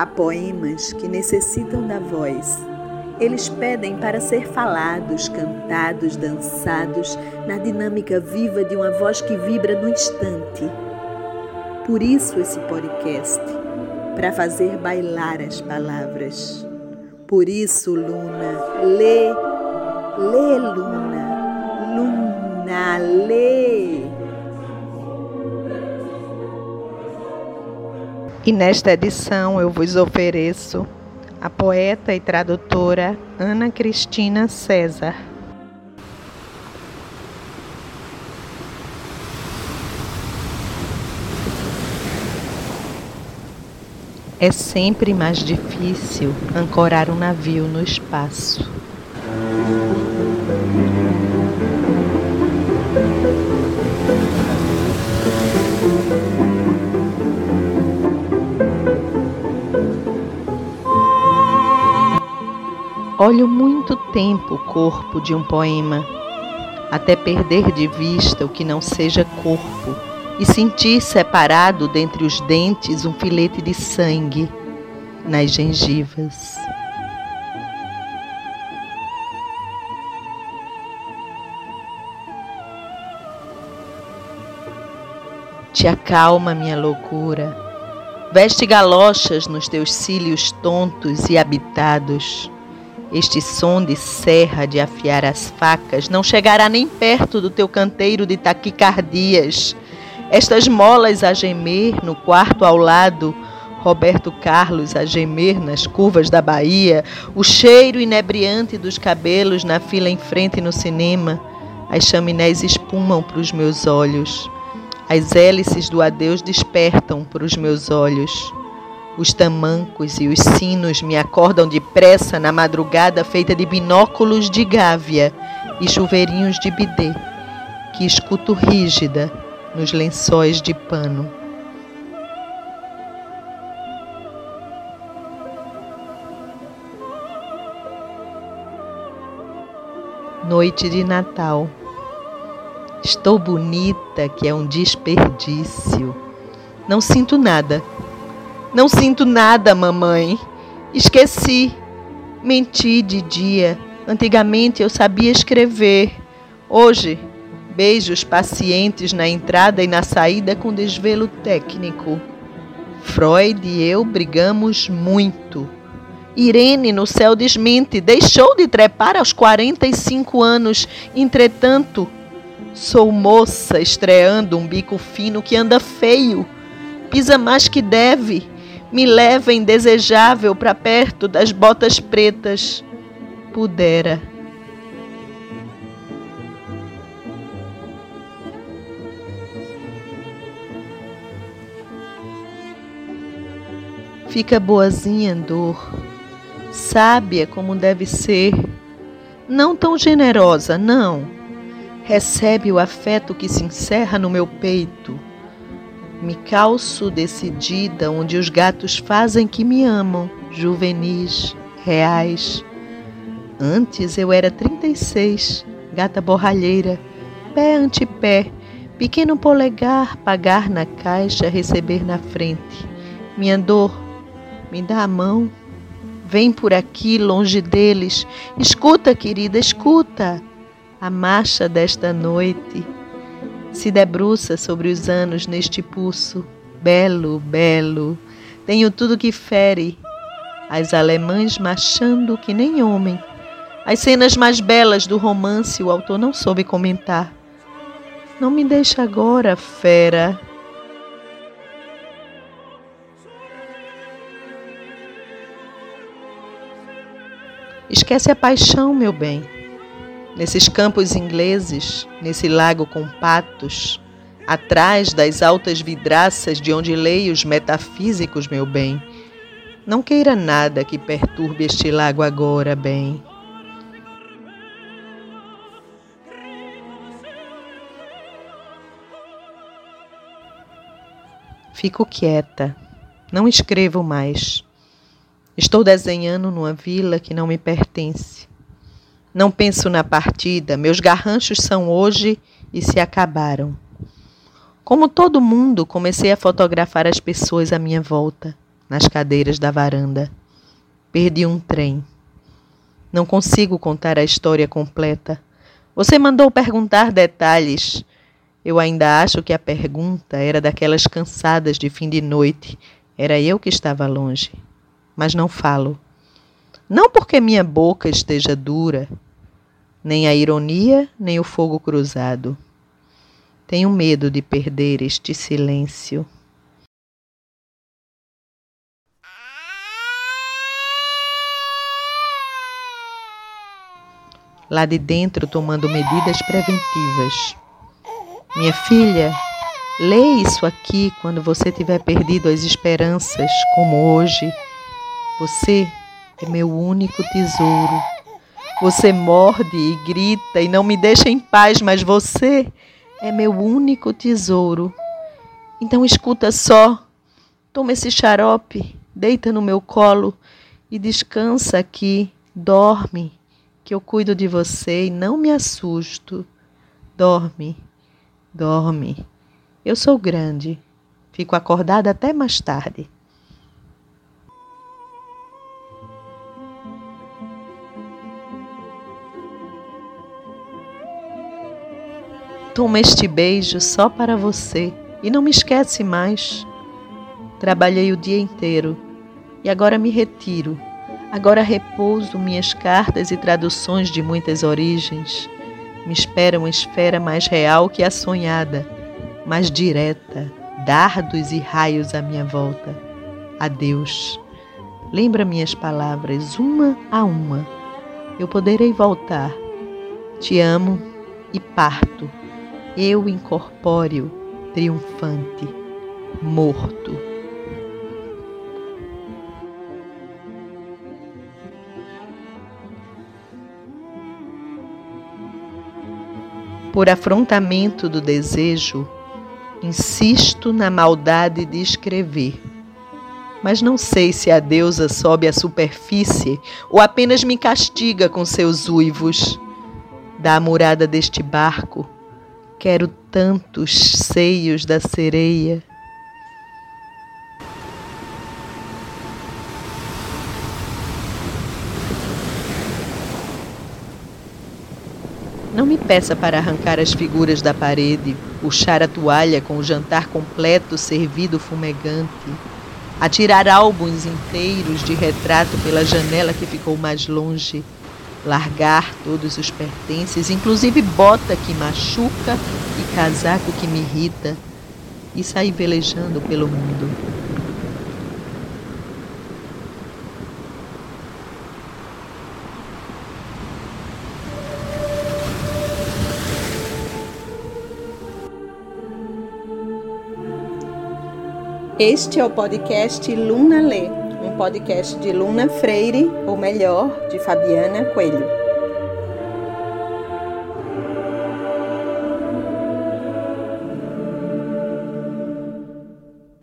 Há poemas que necessitam da voz. Eles pedem para ser falados, cantados, dançados, na dinâmica viva de uma voz que vibra no instante. Por isso esse podcast, para fazer bailar as palavras. Por isso, Luna, lê, lê, Luna, Luna, lê. E nesta edição eu vos ofereço a poeta e tradutora Ana Cristina César. É sempre mais difícil ancorar um navio no espaço. Olho muito tempo o corpo de um poema, até perder de vista o que não seja corpo e sentir separado dentre os dentes um filete de sangue nas gengivas. Te acalma, minha loucura. Veste galochas nos teus cílios tontos e habitados. Este som de serra de afiar as facas não chegará nem perto do teu canteiro de taquicardias estas molas a gemer no quarto ao lado, Roberto Carlos a gemer nas curvas da Bahia, o cheiro inebriante dos cabelos na fila em frente no cinema, as chaminés espumam para os meus olhos, as hélices do adeus despertam para os meus olhos. Os tamancos e os sinos me acordam depressa na madrugada feita de binóculos de gávea e chuveirinhos de bidê, que escuto rígida nos lençóis de pano. Noite de Natal. Estou bonita, que é um desperdício. Não sinto nada. Não sinto nada, mamãe. Esqueci. Menti de dia. Antigamente eu sabia escrever. Hoje Beijos pacientes na entrada e na saída com desvelo técnico. Freud e eu brigamos muito. Irene no céu desmente, deixou de trepar aos 45 anos. Entretanto, sou moça estreando um bico fino que anda feio, pisa mais que deve, me leva indesejável para perto das botas pretas. Pudera Fica boazinha dor, sábia como deve ser, não tão generosa, não. Recebe o afeto que se encerra no meu peito. Me calço decidida onde os gatos fazem que me amam, juvenis, reais. Antes eu era 36, gata borralheira, pé ante pé, pequeno polegar, pagar na caixa, receber na frente. Minha dor me dá a mão. Vem por aqui, longe deles. Escuta, querida, escuta. A marcha desta noite se debruça sobre os anos neste pulso. Belo, belo. Tenho tudo que fere. As alemães marchando que nem homem. As cenas mais belas do romance o autor não soube comentar. Não me deixa agora, fera. Esquece a paixão, meu bem. Nesses campos ingleses, nesse lago com patos, atrás das altas vidraças de onde leio os metafísicos, meu bem. Não queira nada que perturbe este lago agora, bem. Fico quieta, não escrevo mais. Estou desenhando numa vila que não me pertence. Não penso na partida, meus garranchos são hoje e se acabaram. Como todo mundo, comecei a fotografar as pessoas à minha volta. nas cadeiras da varanda. Perdi um trem. Não consigo contar a história completa. Você mandou perguntar detalhes. Eu ainda acho que a pergunta era daquelas cansadas de fim de noite. Era eu que estava longe. Mas não falo. Não porque minha boca esteja dura, nem a ironia, nem o fogo cruzado. Tenho medo de perder este silêncio. Lá de dentro, tomando medidas preventivas. Minha filha, lê isso aqui quando você tiver perdido as esperanças, como hoje. Você é meu único tesouro. Você morde e grita e não me deixa em paz, mas você é meu único tesouro. Então escuta só. Toma esse xarope, deita no meu colo e descansa aqui. Dorme, que eu cuido de você e não me assusto. Dorme, dorme. Eu sou grande. Fico acordada até mais tarde. Toma este beijo só para você e não me esquece mais. Trabalhei o dia inteiro e agora me retiro. Agora repouso minhas cartas e traduções de muitas origens. Me espera uma esfera mais real que a sonhada, mais direta, dardos e raios à minha volta. Adeus. Lembra minhas palavras uma a uma. Eu poderei voltar. Te amo e parto eu incorpóreo, triunfante, morto. Por afrontamento do desejo, insisto na maldade de escrever. Mas não sei se a deusa sobe à superfície ou apenas me castiga com seus uivos. Da amurada deste barco, Quero tantos seios da sereia. Não me peça para arrancar as figuras da parede, puxar a toalha com o jantar completo servido fumegante, atirar álbuns inteiros de retrato pela janela que ficou mais longe largar todos os pertences, inclusive bota que machuca e casaco que me irrita, e sair velejando pelo mundo. Este é o podcast Luna Lê um podcast de Luna Freire, ou melhor, de Fabiana Coelho.